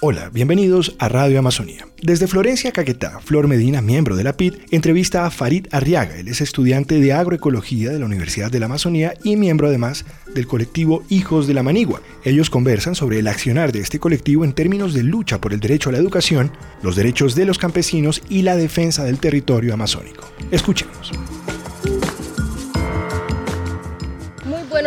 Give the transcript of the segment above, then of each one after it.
Hola, bienvenidos a Radio Amazonía. Desde Florencia, Caquetá, Flor Medina, miembro de la PID, entrevista a Farid Arriaga. Él es estudiante de agroecología de la Universidad de la Amazonía y miembro además del colectivo Hijos de la Manigua. Ellos conversan sobre el accionar de este colectivo en términos de lucha por el derecho a la educación, los derechos de los campesinos y la defensa del territorio amazónico. Escuchemos.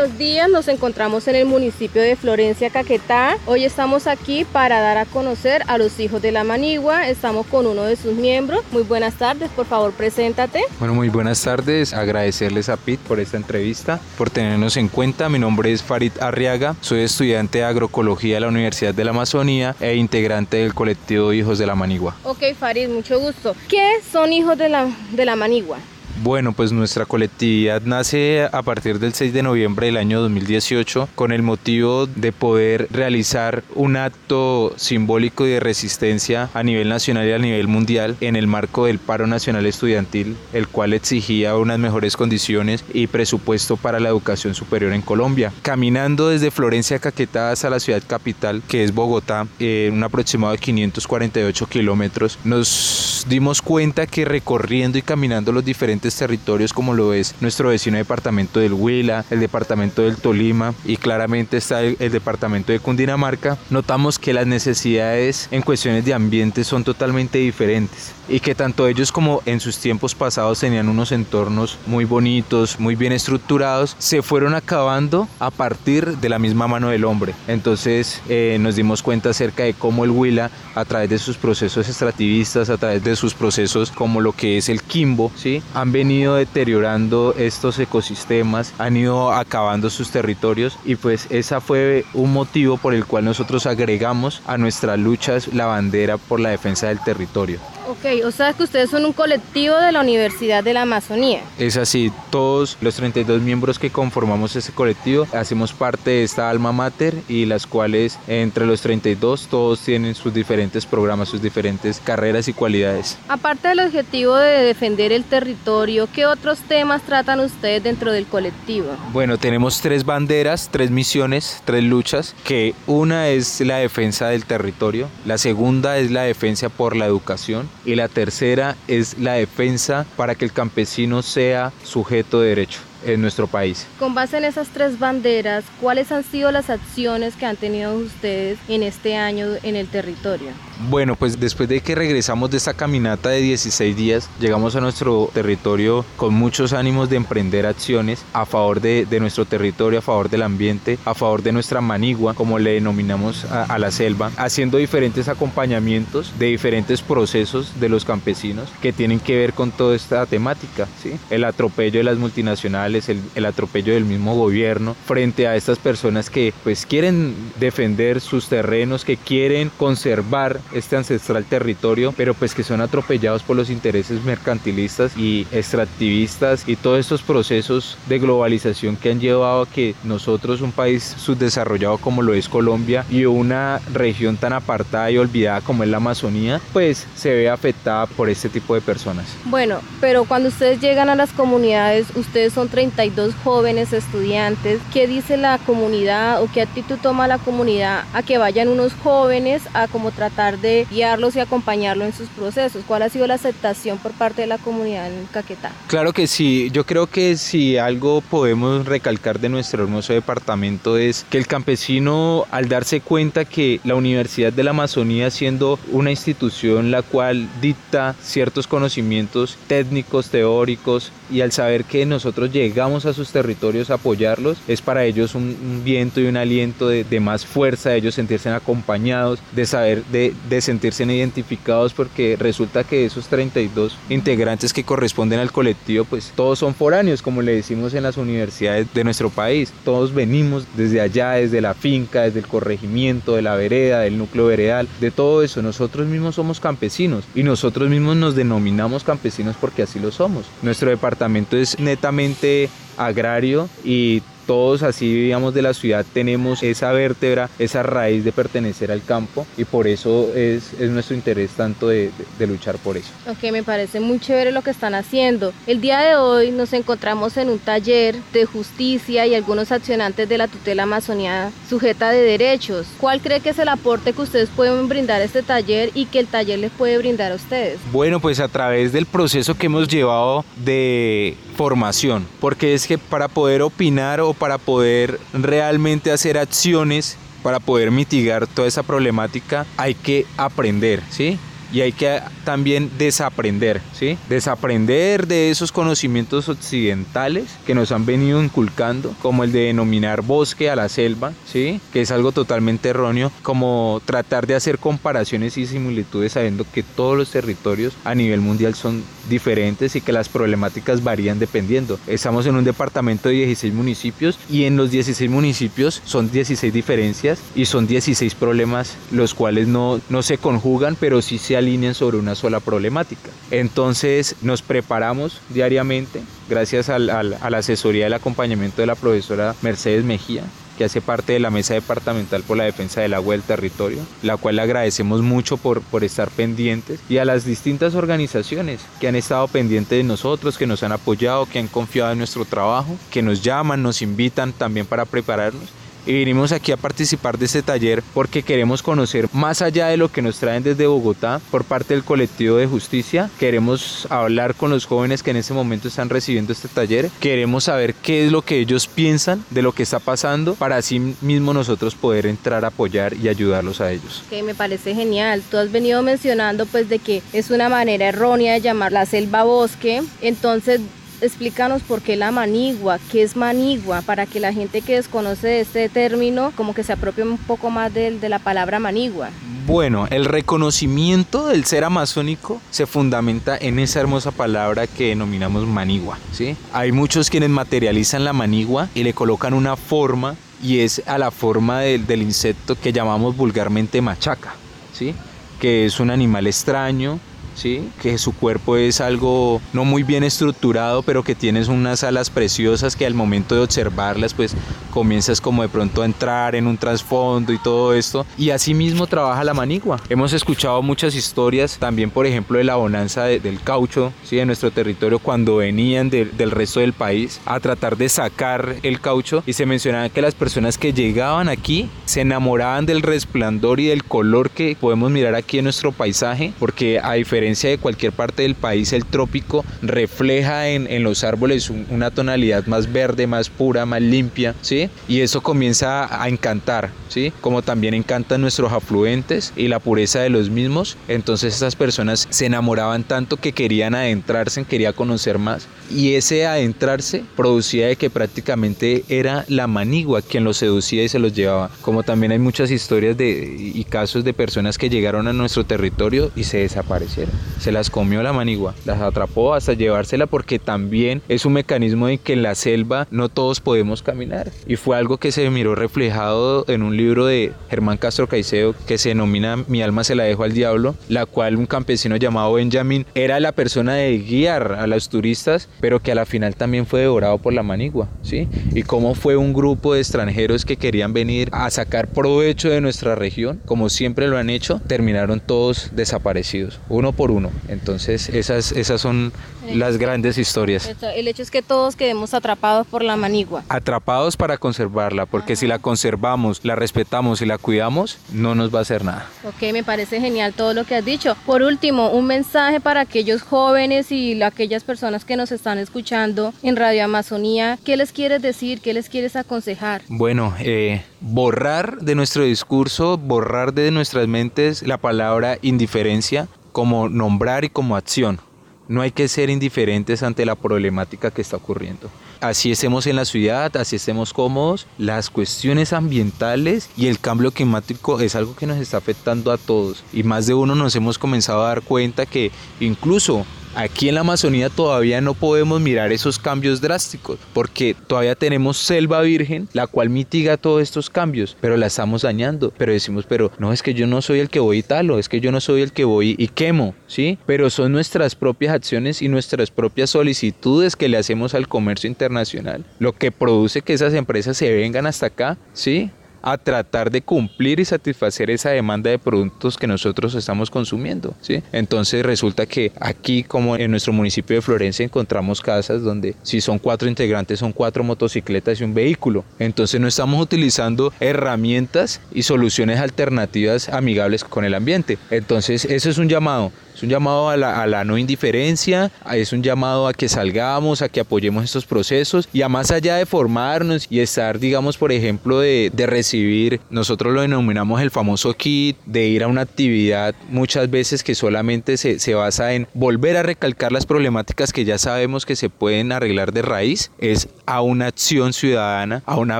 Buenos días, nos encontramos en el municipio de Florencia, Caquetá. Hoy estamos aquí para dar a conocer a los hijos de la Manigua. Estamos con uno de sus miembros. Muy buenas tardes, por favor, preséntate. Bueno, muy buenas tardes. Agradecerles a PIT por esta entrevista, por tenernos en cuenta. Mi nombre es Farid Arriaga, soy estudiante de agroecología de la Universidad de la Amazonía e integrante del colectivo Hijos de la Manigua. Ok, Farid, mucho gusto. ¿Qué son hijos de la, de la Manigua? Bueno, pues nuestra colectividad nace a partir del 6 de noviembre del año 2018 con el motivo de poder realizar un acto simbólico de resistencia a nivel nacional y a nivel mundial en el marco del paro nacional estudiantil, el cual exigía unas mejores condiciones y presupuesto para la educación superior en Colombia. Caminando desde Florencia Caquetá hasta la ciudad capital, que es Bogotá, en un aproximado de 548 kilómetros, nos dimos cuenta que recorriendo y caminando los diferentes territorios como lo es nuestro vecino departamento del Huila, el departamento del Tolima y claramente está el, departamento de Cundinamarca, notamos que las necesidades en cuestiones de ambiente son totalmente diferentes y que tanto ellos como en sus tiempos pasados tenían unos entornos muy bonitos, muy bien estructurados, se fueron acabando a partir de la misma mano del hombre. Entonces eh, nos dimos cuenta acerca de cómo el Huila, a través de sus procesos extractivistas, a través de sus procesos como lo que es el Quimbo, ¿sí? han venido deteriorando estos ecosistemas, han ido acabando sus territorios y pues esa fue un motivo por el cual nosotros agregamos a nuestras luchas la bandera por la defensa del territorio. Ok, o sea que ustedes son un colectivo de la Universidad de la Amazonía. Es así, todos los 32 miembros que conformamos ese colectivo hacemos parte de esta alma mater y las cuales entre los 32 todos tienen sus diferentes programas, sus diferentes carreras y cualidades. Aparte del objetivo de defender el territorio, ¿qué otros temas tratan ustedes dentro del colectivo? Bueno, tenemos tres banderas, tres misiones, tres luchas, que una es la defensa del territorio, la segunda es la defensa por la educación, y la tercera es la defensa para que el campesino sea sujeto de derecho en nuestro país. Con base en esas tres banderas, ¿cuáles han sido las acciones que han tenido ustedes en este año en el territorio? Bueno, pues después de que regresamos de esta caminata de 16 días, llegamos a nuestro territorio con muchos ánimos de emprender acciones a favor de, nuestro territorio, a favor del ambiente, a favor de nuestra manigua, como le denominamos a, la selva, haciendo diferentes acompañamientos de diferentes procesos de los campesinos que tienen que ver con toda esta temática, ¿sí? el atropello de las multinacionales, el, el atropello del mismo gobierno frente a estas personas que pues quieren defender sus terrenos, que quieren conservar este ancestral territorio, pero pues que son atropellados por los intereses mercantilistas y extractivistas y todos estos procesos de globalización que han llevado a que nosotros, un país subdesarrollado como lo es Colombia y una región tan apartada y olvidada como es la Amazonía, pues se ve afectada por este tipo de personas. Bueno, pero cuando ustedes llegan a las comunidades, ustedes son 32 jóvenes estudiantes, ¿qué dice la comunidad o qué actitud toma la comunidad a que vayan unos jóvenes a como tratar de guiarlos y acompañarlos en sus procesos? ¿Cuál ha sido la aceptación por parte de la comunidad en Caquetá? Claro que sí, yo creo que si algo podemos recalcar de nuestro hermoso departamento es que el campesino al darse cuenta que la Universidad de la Amazonía siendo una institución la cual dicta ciertos conocimientos técnicos, teóricos y al saber que nosotros llegamos a sus territorios a apoyarlos, es para ellos un, viento y un aliento de, de más fuerza, de ellos sentirse acompañados, de saber de, de sentirse identificados porque resulta que esos 32 integrantes que corresponden al colectivo, pues todos son foráneos, como le decimos en las universidades de nuestro país. Todos venimos desde allá, desde la finca, desde el corregimiento, de la vereda, del núcleo veredal, de todo eso. Nosotros mismos somos campesinos y nosotros mismos nos denominamos campesinos porque así lo somos. Nuestro departamento es netamente agrario y todos así digamos de la ciudad tenemos esa vértebra, esa raíz de pertenecer al campo y por eso es, es nuestro interés tanto de, de, luchar por eso. Ok, me parece muy chévere lo que están haciendo. El día de hoy nos encontramos en un taller de justicia y algunos accionantes de la tutela amazonía sujeta de derechos. ¿Cuál cree que es el aporte que ustedes pueden brindar a este taller y que el taller les puede brindar a ustedes? Bueno, pues a través del proceso que hemos llevado de formación, porque es que para poder opinar o para poder realmente hacer acciones para poder mitigar toda esa problemática hay que aprender, ¿sí? y hay que también desaprender, ¿sí? Desaprender de esos conocimientos occidentales que nos han venido inculcando, como el de denominar bosque a la selva, ¿sí? Que es algo totalmente erróneo, como tratar de hacer comparaciones y similitudes sabiendo que todos los territorios a nivel mundial son diferentes y que las problemáticas varían dependiendo. Estamos en un departamento de 16 municipios y en los 16 municipios son 16 diferencias y son 16 problemas los cuales no, no se conjugan pero sí se alinean sobre una sola problemática. Entonces nos preparamos diariamente gracias a la asesoría del acompañamiento de la profesora Mercedes Mejía que hace parte de la Mesa Departamental por la Defensa del Agua del Territorio, la cual le agradecemos mucho por, por estar pendientes, y a las distintas organizaciones que han estado pendientes de nosotros, que nos han apoyado, que han confiado en nuestro trabajo, que nos llaman, nos invitan también para prepararnos y vinimos aquí a participar de este taller porque queremos conocer más allá de lo que nos traen desde Bogotá por parte del colectivo de justicia. Queremos hablar con los jóvenes que en este momento están recibiendo este taller. Queremos saber qué es lo que ellos piensan de lo que está pasando para así mismo nosotros poder entrar a apoyar y ayudarlos a ellos. Que me parece genial. Tú has venido mencionando pues de que es una manera errónea de llamar la selva bosque. Entonces explícanos por qué la manigua, qué es manigua, para que la gente que desconoce este término como que se apropie un poco más de, la palabra manigua. Bueno, el reconocimiento del ser amazónico se fundamenta en esa hermosa palabra que denominamos manigua. ¿sí? Hay muchos quienes materializan la manigua y le colocan una forma y es a la forma del, del insecto que llamamos vulgarmente machaca, ¿sí? que es un animal extraño, ¿sí? que su cuerpo es algo no muy bien estructurado, pero que tienes unas alas preciosas que al momento de observarlas, pues comienzas como de pronto a entrar en un trasfondo y todo esto. Y así mismo trabaja la manigua. Hemos escuchado muchas historias, también por ejemplo de la bonanza del caucho, ¿sí? de nuestro territorio, cuando venían del resto del país a tratar de sacar el caucho y se mencionaba que las personas que llegaban aquí se enamoraban del resplandor y del color que podemos mirar aquí en nuestro paisaje, porque a diferencia de cualquier parte del país, el trópico refleja en, en los árboles una tonalidad más verde, más pura, más limpia, ¿sí? Y eso comienza a encantar, ¿sí? Como también encantan nuestros afluentes y la pureza de los mismos. Entonces estas personas se enamoraban tanto que querían adentrarse, querían conocer más. Y ese adentrarse producía de que prácticamente era la manigua quien los seducía y se los llevaba. Como también hay muchas historias de, y casos de personas que llegaron a nuestro territorio y se desaparecieron se las comió la manigua, las atrapó hasta llevársela porque también es un mecanismo de que en la selva no todos podemos caminar. Y fue algo que se miró reflejado en un libro de Germán Castro Caicedo que se denomina Mi alma se la dejo al diablo, la cual un campesino llamado Benjamin era la persona de guiar a los turistas, pero que a la final también fue devorado por la manigua, ¿sí? Y cómo fue un grupo de extranjeros que querían venir a sacar provecho de nuestra región, como siempre lo han hecho, terminaron todos desaparecidos, uno por uno. Entonces esas, esas son las grandes historias. El hecho es que todos quedemos atrapados por la manigua. Atrapados para conservarla, porque si la conservamos, la respetamos y la cuidamos, no nos va a hacer nada. Ok, me parece genial todo lo que has dicho. Por último, un mensaje para aquellos jóvenes y aquellas personas que nos están escuchando en Radio Amazonía. ¿Qué les quieres decir? ¿Qué les quieres aconsejar? Bueno, eh, borrar de nuestro discurso, borrar de nuestras mentes la palabra indiferencia, como nombrar y como acción. No hay que ser indiferentes ante la problemática que está ocurriendo. Así estemos en la ciudad, así estemos cómodos, las cuestiones ambientales y el cambio climático es algo que nos está afectando a todos. Y más de uno nos hemos comenzado a dar cuenta que incluso Aquí en la Amazonía todavía no podemos mirar esos cambios drásticos porque todavía tenemos selva virgen, la cual mitiga todos estos cambios, pero la estamos dañando. Pero decimos, pero no es que yo no soy el que voy y talo, es que yo no soy el que voy y quemo, ¿sí? Pero son nuestras propias acciones y nuestras propias solicitudes que le hacemos al comercio internacional, lo que produce que esas empresas se vengan hasta acá, ¿sí? A tratar de cumplir y satisfacer esa demanda de productos que nosotros estamos consumiendo. ¿sí? Entonces resulta que aquí, como en nuestro municipio de Florencia, encontramos casas donde si son cuatro integrantes, son cuatro motocicletas y un vehículo. Entonces no estamos utilizando herramientas y soluciones alternativas amigables con el ambiente. Entonces eso es un llamado es un llamado a la, no indiferencia, es un llamado a que salgamos, a que apoyemos estos procesos y a más allá de formarnos y estar, digamos, por ejemplo, de, recibir, nosotros lo denominamos el famoso kit, de ir a una actividad muchas veces que solamente se, se basa en volver a recalcar las problemáticas que ya sabemos que se pueden arreglar de raíz, es a una acción ciudadana, a una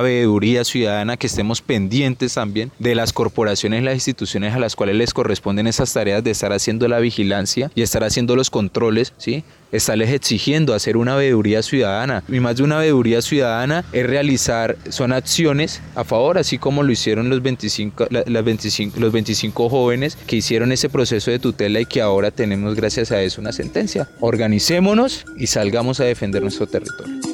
veeduría ciudadana, que estemos pendientes también de las corporaciones las instituciones a las cuales les corresponden esas tareas de estar haciendo la y estar haciendo los controles, ¿sí? estarles exigiendo hacer una veeduría ciudadana. Y más de una veeduría ciudadana es realizar, son acciones a favor, así como lo hicieron los 25, las 25, los 25 jóvenes que hicieron ese proceso de tutela y que ahora tenemos gracias a eso una sentencia. Organicémonos y salgamos a defender nuestro territorio.